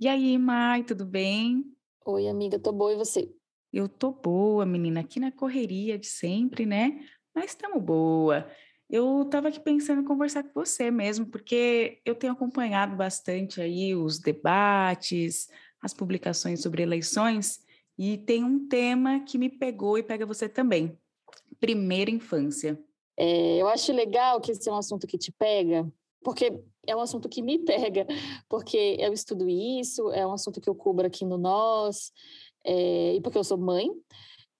E aí, Mai, tudo bem? Oi, amiga, tô boa e você? Eu tô boa, menina, aqui na correria de sempre, né? Mas estamos boa. Eu estava aqui pensando em conversar com você mesmo, porque eu tenho acompanhado bastante aí os debates, as publicações sobre eleições, e tem um tema que me pegou e pega você também. Primeira infância. É, eu acho legal que esse é um assunto que te pega, porque é um assunto que me pega, porque eu estudo isso, é um assunto que eu cubro aqui no Nós, é, e porque eu sou mãe,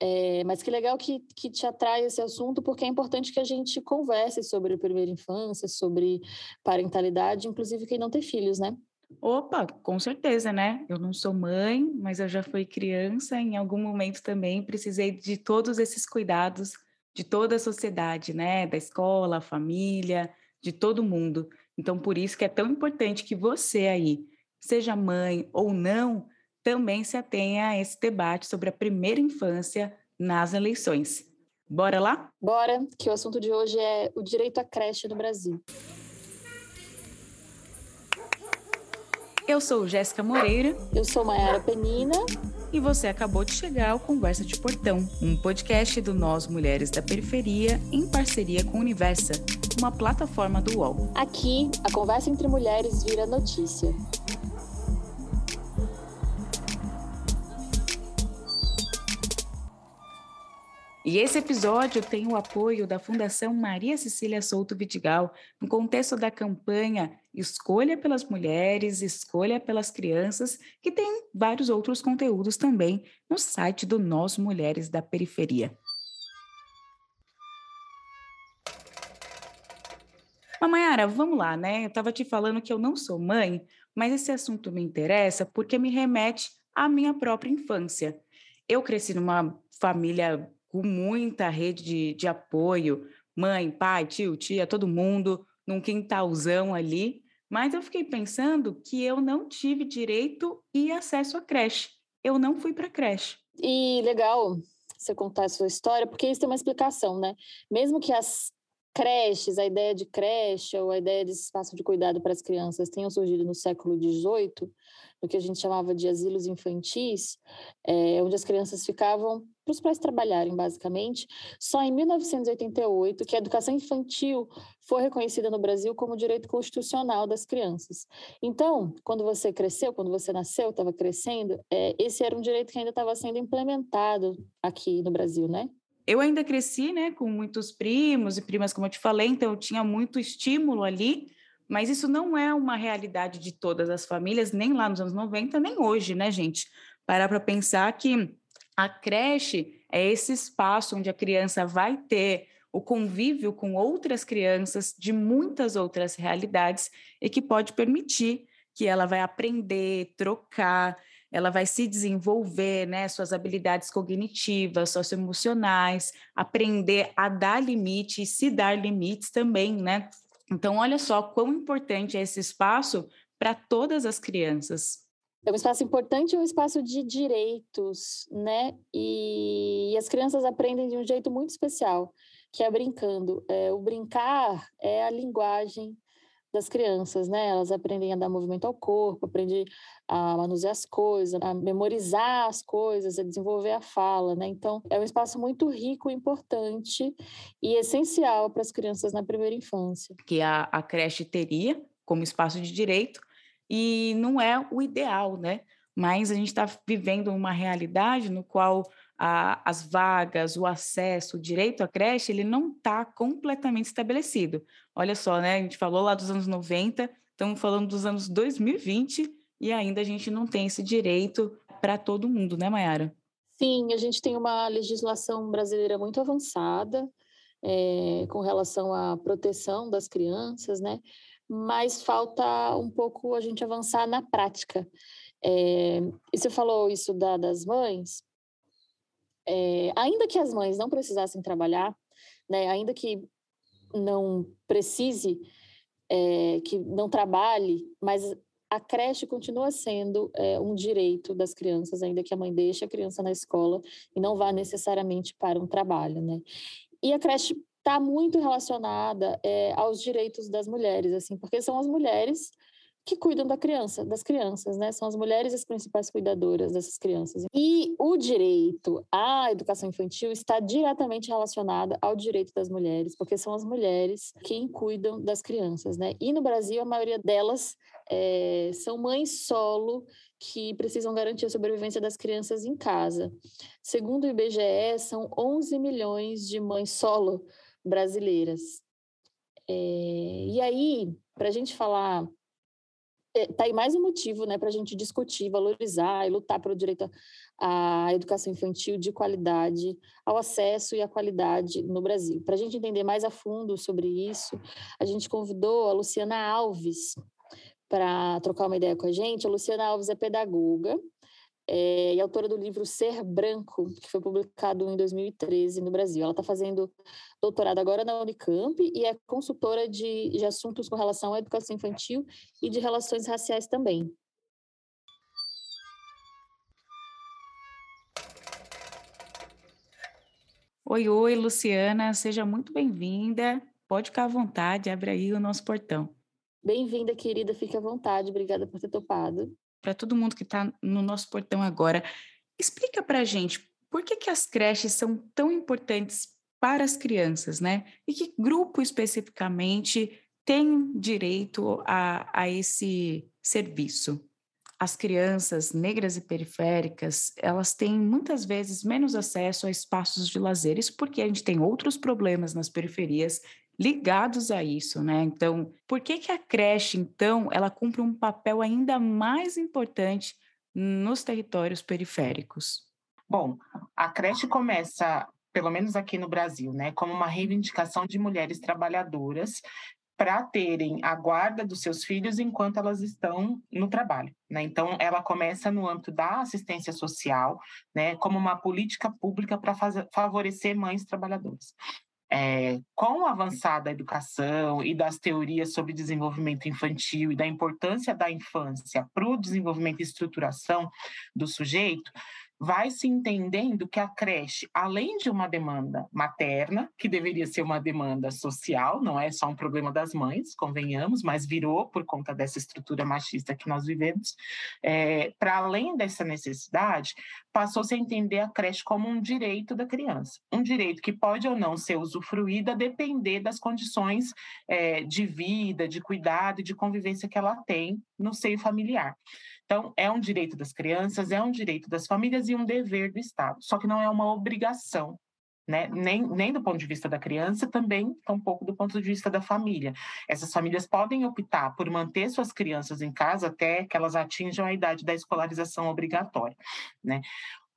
é, mas que legal que, que te atrai esse assunto, porque é importante que a gente converse sobre a primeira infância, sobre parentalidade, inclusive quem não tem filhos, né? Opa, com certeza, né? Eu não sou mãe, mas eu já fui criança. Em algum momento também precisei de todos esses cuidados de toda a sociedade, né? Da escola, família, de todo mundo. Então, por isso que é tão importante que você aí, seja mãe ou não, também se atenha a esse debate sobre a primeira infância nas eleições. Bora lá? Bora, que o assunto de hoje é o direito à creche no Brasil. Eu sou Jéssica Moreira. Eu sou Mayara Penina. E você acabou de chegar ao Conversa de Portão, um podcast do Nós Mulheres da Periferia em parceria com Universa, uma plataforma do UOL. Aqui, a conversa entre mulheres vira notícia. E esse episódio tem o apoio da Fundação Maria Cecília Souto Vidigal, no contexto da campanha Escolha pelas Mulheres, Escolha pelas Crianças, que tem vários outros conteúdos também no site do Nós Mulheres da Periferia. Mamayara, vamos lá, né? Eu estava te falando que eu não sou mãe, mas esse assunto me interessa porque me remete à minha própria infância. Eu cresci numa família com muita rede de, de apoio, mãe, pai, tio, tia, todo mundo, num quintalzão ali. Mas eu fiquei pensando que eu não tive direito e acesso à creche. Eu não fui para creche. E legal você contar a sua história, porque isso tem uma explicação, né? Mesmo que as creches, a ideia de creche ou a ideia de espaço de cuidado para as crianças tenham surgido no século XVIII, no que a gente chamava de asilos infantis, é, onde as crianças ficavam para os pais trabalharem, basicamente. Só em 1988 que a educação infantil foi reconhecida no Brasil como direito constitucional das crianças. Então, quando você cresceu, quando você nasceu, estava crescendo, é, esse era um direito que ainda estava sendo implementado aqui no Brasil, né? Eu ainda cresci, né, com muitos primos e primas, como eu te falei, então eu tinha muito estímulo ali mas isso não é uma realidade de todas as famílias, nem lá nos anos 90, nem hoje, né, gente? Parar para pensar que a creche é esse espaço onde a criança vai ter o convívio com outras crianças de muitas outras realidades e que pode permitir que ela vai aprender, trocar, ela vai se desenvolver, né, suas habilidades cognitivas, socioemocionais, aprender a dar limite e se dar limites também, né? Então, olha só quão importante é esse espaço para todas as crianças. É um espaço importante, é um espaço de direitos, né? E, e as crianças aprendem de um jeito muito especial, que é brincando. É, o brincar é a linguagem das crianças, né? Elas aprendem a dar movimento ao corpo, aprendem a manusear as coisas, a memorizar as coisas, a desenvolver a fala, né? Então, é um espaço muito rico, importante e essencial para as crianças na primeira infância. Que a, a creche teria como espaço de direito e não é o ideal, né? Mas a gente está vivendo uma realidade no qual a, as vagas, o acesso, o direito à creche, ele não está completamente estabelecido. Olha só, né? A gente falou lá dos anos 90, estamos falando dos anos 2020 e ainda a gente não tem esse direito para todo mundo, né, Mayara? Sim, a gente tem uma legislação brasileira muito avançada é, com relação à proteção das crianças, né? Mas falta um pouco a gente avançar na prática. É, e você falou isso da, das mães, é, ainda que as mães não precisassem trabalhar, né, ainda que não precise, é, que não trabalhe, mas a creche continua sendo é, um direito das crianças, ainda que a mãe deixe a criança na escola e não vá necessariamente para um trabalho, né? E a creche está muito relacionada é, aos direitos das mulheres, assim, porque são as mulheres que cuidam da criança, das crianças, né? São as mulheres as principais cuidadoras dessas crianças. E o direito à educação infantil está diretamente relacionado ao direito das mulheres, porque são as mulheres quem cuidam das crianças, né? E no Brasil, a maioria delas é, são mães solo que precisam garantir a sobrevivência das crianças em casa. Segundo o IBGE, são 11 milhões de mães solo brasileiras. É, e aí, para a gente falar é, aí mais um motivo né, para a gente discutir, valorizar e lutar pelo direito à educação infantil de qualidade, ao acesso e à qualidade no Brasil. Para a gente entender mais a fundo sobre isso, a gente convidou a Luciana Alves para trocar uma ideia com a gente. A Luciana Alves é pedagoga, é, e autora do livro Ser Branco, que foi publicado em 2013 no Brasil. Ela está fazendo doutorado agora na Unicamp e é consultora de, de assuntos com relação à educação infantil e de relações raciais também. Oi, oi, Luciana, seja muito bem-vinda. Pode ficar à vontade, abre aí o nosso portão. Bem-vinda, querida, fique à vontade, obrigada por ter topado para todo mundo que está no nosso portão agora, explica para a gente por que, que as creches são tão importantes para as crianças, né? E que grupo especificamente tem direito a, a esse serviço? As crianças negras e periféricas, elas têm muitas vezes menos acesso a espaços de lazer, isso porque a gente tem outros problemas nas periferias ligados a isso, né? Então, por que que a creche, então, ela cumpre um papel ainda mais importante nos territórios periféricos? Bom, a creche começa, pelo menos aqui no Brasil, né, como uma reivindicação de mulheres trabalhadoras para terem a guarda dos seus filhos enquanto elas estão no trabalho. Né? Então, ela começa no âmbito da assistência social, né, como uma política pública para favorecer mães trabalhadoras. É, com o avançar da educação e das teorias sobre desenvolvimento infantil e da importância da infância para o desenvolvimento e estruturação do sujeito, vai se entendendo que a creche, além de uma demanda materna, que deveria ser uma demanda social, não é só um problema das mães, convenhamos, mas virou por conta dessa estrutura machista que nós vivemos, é, para além dessa necessidade, passou-se a entender a creche como um direito da criança, um direito que pode ou não ser usufruído a depender das condições é, de vida, de cuidado e de convivência que ela tem no seio familiar. Então, é um direito das crianças, é um direito das famílias e um dever do Estado. Só que não é uma obrigação, né? nem, nem do ponto de vista da criança, também tampouco do ponto de vista da família. Essas famílias podem optar por manter suas crianças em casa até que elas atinjam a idade da escolarização obrigatória. Né?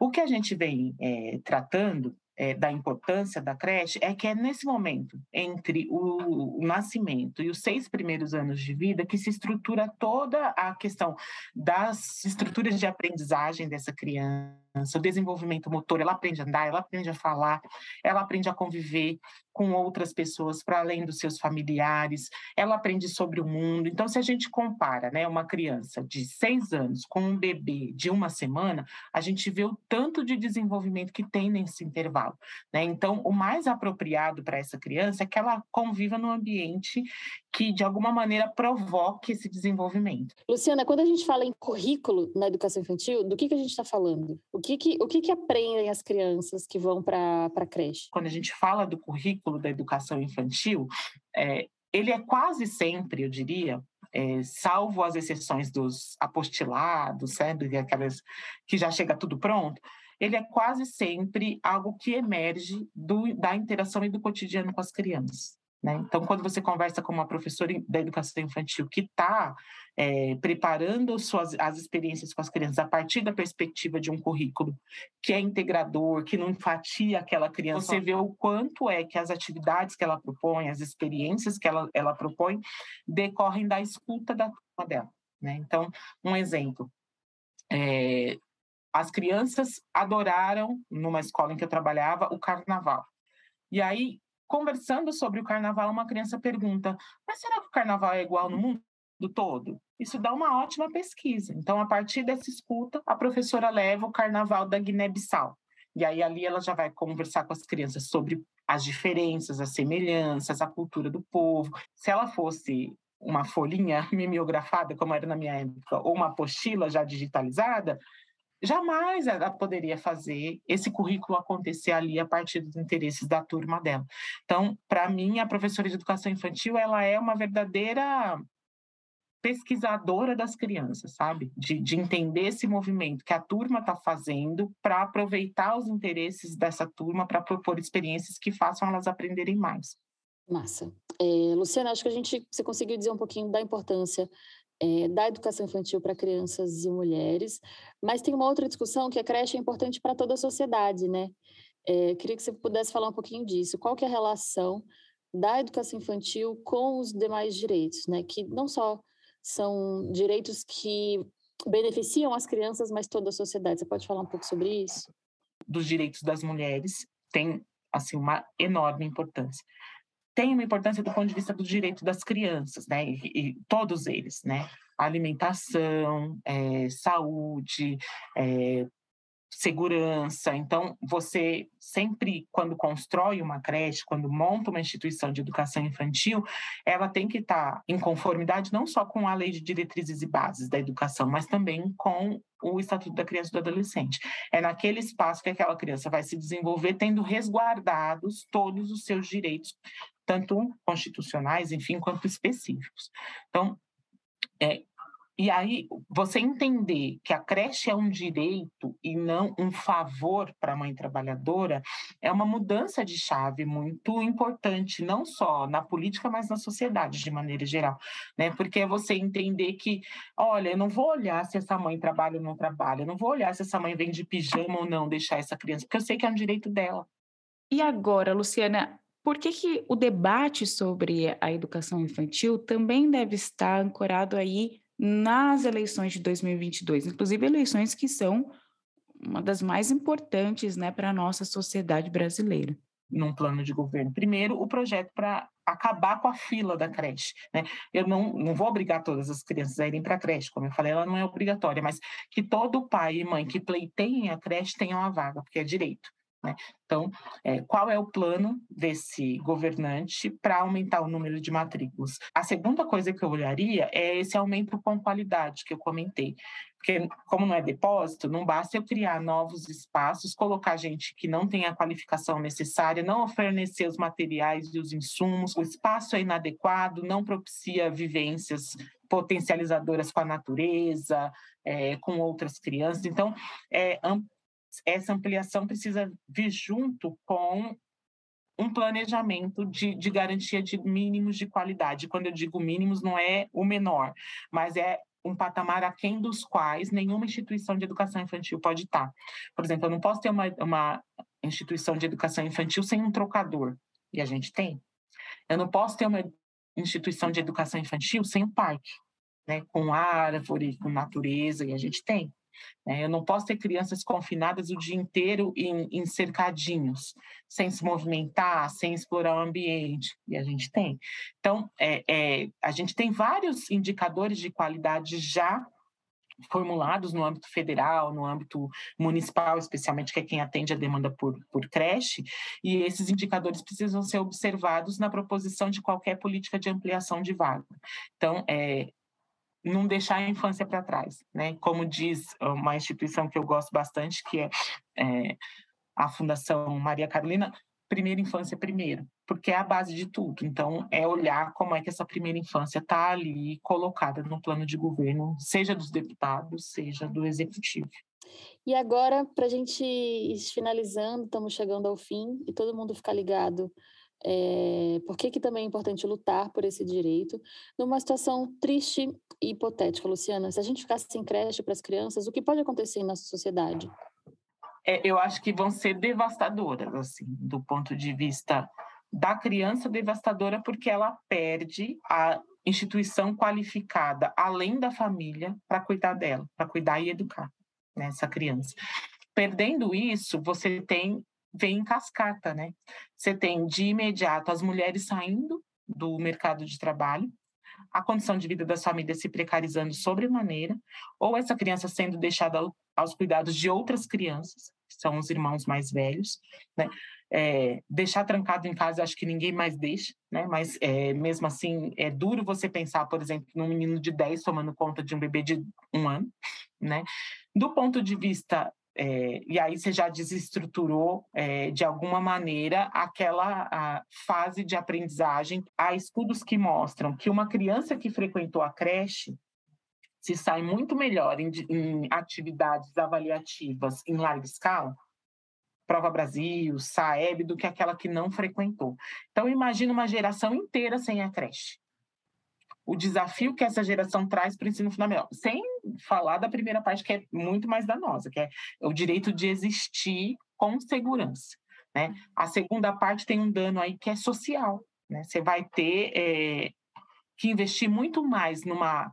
O que a gente vem é, tratando é, da importância da creche é que é nesse momento, entre o, o, nascimento e os seis primeiros anos de vida, que se estrutura toda a questão das estruturas de aprendizagem dessa criança o desenvolvimento motor, ela aprende a andar, ela aprende a falar, ela aprende a conviver com outras pessoas para além dos seus familiares, ela aprende sobre o mundo. Então, se a gente compara né, uma criança de seis anos com um bebê de uma semana, a gente vê o tanto de desenvolvimento que tem nesse intervalo. Né? Então, o mais apropriado para essa criança é que ela conviva num ambiente que, de alguma maneira, provoque esse desenvolvimento. Luciana, quando a gente fala em currículo na educação infantil, do que, que a gente está falando? O que, que, o que, que aprendem as crianças que vão para a creche? Quando a gente fala do currículo da educação infantil, é, ele é quase sempre, eu diria, é, salvo as exceções dos apostilados, sabe, aquelas que já chega tudo pronto, ele é quase sempre algo que emerge do, da interação e do cotidiano com as crianças. Né? Então, quando você conversa com uma professora da educação infantil que está é, preparando suas, as experiências com as crianças a partir da perspectiva de um currículo que é integrador, que não enfatia aquela criança, você vê o quanto é que as atividades que ela propõe, as experiências que ela, ela propõe, decorrem da escuta da turma dela. Né? Então, um exemplo. É, as crianças adoraram, numa escola em que eu trabalhava, o carnaval. E aí, conversando sobre o carnaval, uma criança pergunta: mas será que o carnaval é igual no mundo todo? Isso dá uma ótima pesquisa. Então, a partir dessa escuta, a professora leva o carnaval da Guiné-Bissau. E aí ali ela já vai conversar com as crianças sobre as diferenças, as semelhanças, a cultura do povo. Se ela fosse uma folhinha mimeografada, como era na minha época, ou uma apostila já digitalizada, jamais ela poderia fazer esse currículo acontecer ali a partir dos interesses da turma dela. Então, para mim, a professora de educação infantil, ela é uma verdadeira pesquisadora das crianças, sabe? De, de entender esse movimento que a turma está fazendo para aproveitar os interesses dessa turma para propor experiências que façam elas aprenderem mais. Massa. É, Luciana, acho que a gente você conseguiu dizer um pouquinho da importância é, da educação infantil para crianças e mulheres, mas tem uma outra discussão que a creche é importante para toda a sociedade, né? É, queria que você pudesse falar um pouquinho disso. Qual que é a relação da educação infantil com os demais direitos, né? Que não só são direitos que beneficiam as crianças, mas toda a sociedade. Você pode falar um pouco sobre isso? Dos direitos das mulheres tem assim uma enorme importância tem uma importância do ponto de vista do direito das crianças, né? E, e todos eles, né? Alimentação, é, saúde, é, segurança. Então, você sempre, quando constrói uma creche, quando monta uma instituição de educação infantil, ela tem que estar em conformidade não só com a lei de diretrizes e bases da educação, mas também com o Estatuto da Criança e do Adolescente. É naquele espaço que aquela criança vai se desenvolver tendo resguardados todos os seus direitos, tanto constitucionais, enfim, quanto específicos. Então, é, e aí, você entender que a creche é um direito e não um favor para a mãe trabalhadora é uma mudança de chave muito importante, não só na política, mas na sociedade de maneira geral. Né? Porque é você entender que, olha, eu não vou olhar se essa mãe trabalha ou não trabalha, eu não vou olhar se essa mãe vem de pijama ou não deixar essa criança, porque eu sei que é um direito dela. E agora, Luciana, por que, que o debate sobre a educação infantil também deve estar ancorado aí nas eleições de 2022, inclusive eleições que são uma das mais importantes né, para a nossa sociedade brasileira. Num plano de governo. Primeiro, o projeto para acabar com a fila da creche. Né? Eu não, não vou obrigar todas as crianças a irem para a creche, como eu falei, ela não é obrigatória, mas que todo pai e mãe que pleiteiem a creche tenham a vaga, porque é direito. Né? Então, é, qual é o plano desse governante para aumentar o número de matrículas? A segunda coisa que eu olharia é esse aumento com qualidade que eu comentei. Porque, como não é depósito, não basta eu criar novos espaços, colocar gente que não tem a qualificação necessária, não fornecer os materiais e os insumos, o espaço é inadequado, não propicia vivências potencializadoras com a natureza, é, com outras crianças. Então, é, essa ampliação precisa vir junto com um planejamento de, de garantia de mínimos de qualidade. Quando eu digo mínimos, não é o menor, mas é um patamar aquém dos quais nenhuma instituição de educação infantil pode estar. Por exemplo, eu não posso ter uma, uma instituição de educação infantil sem um trocador, e a gente tem. Eu não posso ter uma instituição de educação infantil sem um parque, né, com árvore, com natureza, e a gente tem. Né? Eu não posso ter crianças confinadas o dia inteiro em, em cercadinhos, sem se movimentar, sem explorar o ambiente, e a gente tem. Então, é, é, a gente tem vários indicadores de qualidade já formulados no âmbito federal, no âmbito municipal, especialmente, que é quem atende a demanda por, por creche, e esses indicadores precisam ser observados na proposição de qualquer política de ampliação de vaga. Então, é, não deixar a infância para trás, né? Como diz uma instituição que eu gosto bastante, que é, é, a Fundação Maria Carolina, primeira infância primeiro, porque é a base de tudo. Então, é olhar como é que essa primeira infância está ali colocada no plano de governo, seja dos deputados, seja do executivo. E agora, para a gente ir finalizando, estamos chegando ao fim e todo mundo ficar ligado é, por que, que também é importante lutar por esse direito? Numa situação triste e hipotética, Luciana, se a gente ficasse sem creche para as crianças, o que pode acontecer em nossa sociedade? É, eu acho que vão ser devastadoras, assim, do ponto de vista da criança, devastadora, porque ela perde a instituição qualificada, além da família, para cuidar dela, para cuidar e educar né, essa criança. Perdendo isso, você tem vem em cascata, né? Você tem de imediato as mulheres saindo do mercado de trabalho, a condição de vida das famílias se precarizando sobremaneira, ou essa criança sendo deixada aos cuidados de outras crianças, são os irmãos mais velhos, né? É, deixar trancado em casa, acho que ninguém mais deixa, né? Mas é, mesmo assim, é duro você pensar, por exemplo, num menino de 10 tomando conta de um bebê de um ano, né? Do ponto de vista é, e aí você já desestruturou é, de alguma maneira aquela fase de aprendizagem. Há estudos que mostram que uma criança que frequentou a creche se sai muito melhor em, em atividades avaliativas em larga escala, Prova Brasil, Saeb, do que aquela que não frequentou. Então, imagina uma geração inteira sem a creche o desafio que essa geração traz para o ensino fundamental. Sem falar da primeira parte, que é muito mais danosa, que é o direito de existir com segurança. Né? A segunda parte tem um dano aí que é social. Né? Você vai ter é, que investir muito mais numa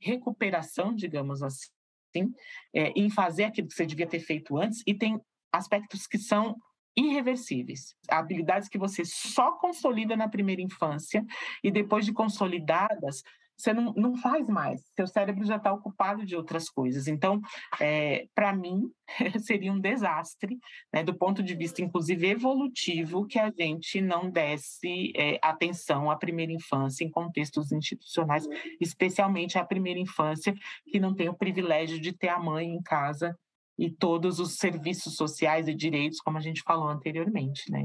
recuperação, digamos assim, é, em fazer aquilo que você devia ter feito antes, e tem aspectos que são irreversíveis, habilidades que você só consolida na primeira infância e depois de consolidadas, você não, não faz mais, seu cérebro já está ocupado de outras coisas. Então, é, para mim, seria um desastre, né, do ponto de vista, inclusive, evolutivo, que a gente não desse é, atenção à primeira infância em contextos institucionais, especialmente à primeira infância, que não tem o privilégio de ter a mãe em casa e todos os serviços sociais e direitos, como a gente falou anteriormente. Né?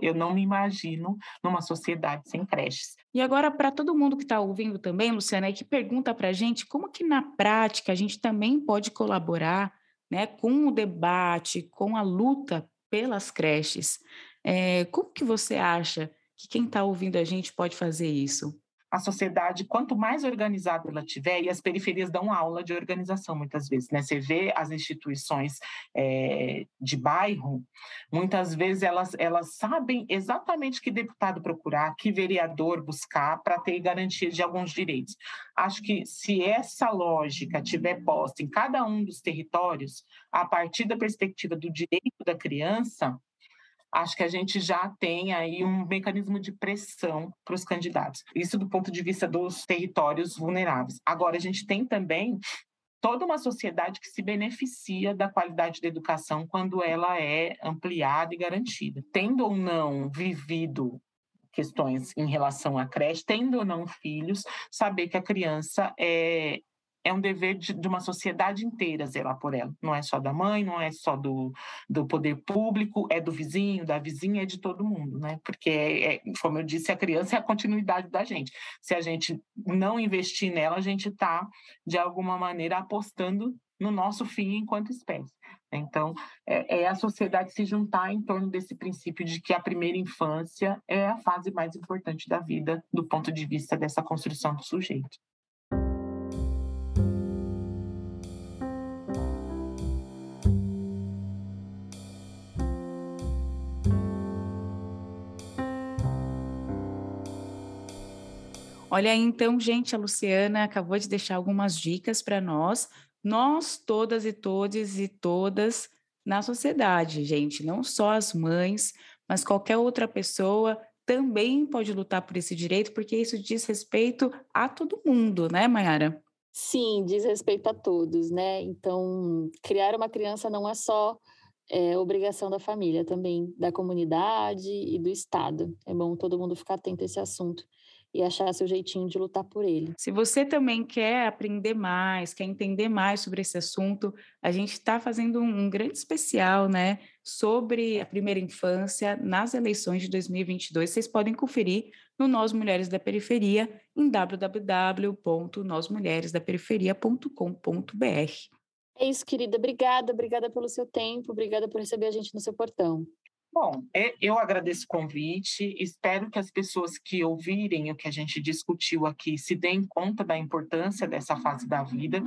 Eu não me imagino numa sociedade sem creches. E agora, para todo mundo que está ouvindo também, Luciana, que pergunta para a gente como que na prática a gente também pode colaborar né, com o debate, com a luta pelas creches. É, como que você acha que quem está ouvindo a gente pode fazer isso? A sociedade, quanto mais organizada ela tiver, e as periferias dão aula de organização muitas vezes, né? Você vê as instituições é, de bairro, muitas vezes elas, elas sabem exatamente que deputado procurar, que vereador buscar para ter garantia de alguns direitos. Acho que se essa lógica tiver posta em cada um dos territórios, a partir da perspectiva do direito da criança, acho que a gente já tem aí um mecanismo de pressão para os candidatos. Isso do ponto de vista dos territórios vulneráveis. Agora, a gente tem também toda uma sociedade que se beneficia da qualidade da educação quando ela é ampliada e garantida. Tendo ou não vivido questões em relação à creche, tendo ou não filhos, saber que a criança é, é um dever de, de, uma sociedade inteira zelar por ela. Não é só da mãe, não é só do, do poder público, é do vizinho, da vizinha, é de todo mundo, né? Porque, é, é, como eu disse, a criança é a continuidade da gente. Se a gente não investir nela, a gente está, de alguma maneira, apostando no nosso fim enquanto espécie. Então, é, é, a sociedade se juntar em torno desse princípio de que a primeira infância é a fase mais importante da vida, do ponto de vista dessa construção do sujeito. Olha aí, então, gente, a Luciana acabou de deixar algumas dicas para nós, nós todas e todes e todas na sociedade, gente, não só as mães, mas qualquer outra pessoa também pode lutar por esse direito, porque isso diz respeito a todo mundo, né, Mayara? Sim, diz respeito a todos, né? Então, criar uma criança não é só é, obrigação da família, também da comunidade e do Estado. É bom todo mundo ficar atento a esse assunto e achar seu jeitinho de lutar por ele. Se você também quer aprender mais, quer entender mais sobre esse assunto, a gente está fazendo um, grande especial, né, sobre a primeira infância nas eleições de 2022. Vocês podem conferir no Nós Mulheres da Periferia em www.nosmulheresdaperiferia.com.br. É isso, querida. Obrigada, obrigada pelo seu tempo, obrigada por receber a gente no seu portão. Bom, é, eu agradeço o convite, espero que as pessoas que ouvirem o que a gente discutiu aqui se deem conta da importância dessa fase da vida,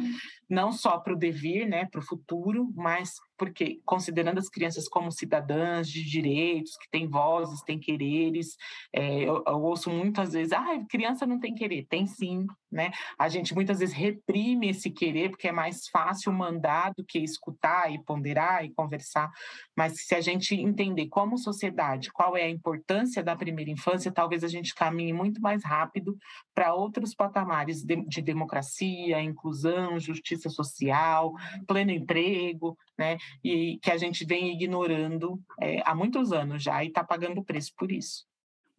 não só para o devir, né, para o futuro, mas porque considerando as crianças como cidadãs de direitos, que têm vozes, têm quereres, é, eu, eu, ouço muitas vezes, ah, criança não tem querer, tem sim, né? A gente muitas vezes reprime esse querer porque é mais fácil mandar do que escutar e ponderar e conversar, mas se a gente entender como sociedade qual é a importância da primeira infância, talvez a gente caminhe muito mais rápido para outros patamares de, de democracia, inclusão, justiça social, pleno emprego, né? E que a gente vem ignorando é, há muitos anos já e está pagando o preço por isso.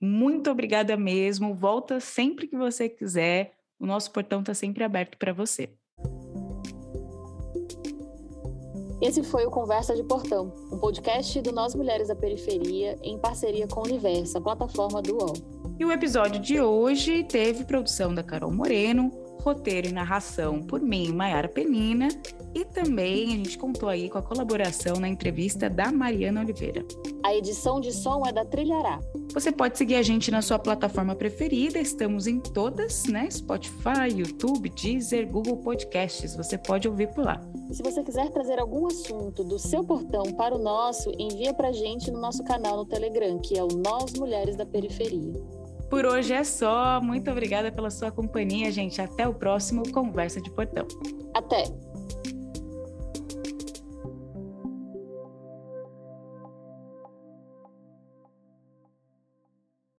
Muito obrigada mesmo. Volta sempre que você quiser. O nosso portão está sempre aberto para você. Esse foi o Conversa de Portão, um podcast do Nós Mulheres da Periferia em parceria com o Universo, a plataforma do UOL. E o episódio de hoje teve produção da Carol Moreno, roteiro e narração por mim, Maiara Penina, e também a gente contou aí com a colaboração na entrevista da Mariana Oliveira. A edição de som é da Trilhará. Você pode seguir a gente na sua plataforma preferida, estamos em todas, né? Spotify, YouTube, Deezer, Google Podcasts, você pode ouvir por lá. Se você quiser trazer algum assunto do seu portão para o nosso, envia para gente no nosso canal no Telegram, que é o Nós Mulheres da Periferia. Por hoje é só. Muito obrigada pela sua companhia, gente. Até o próximo Conversa de Portão. Até!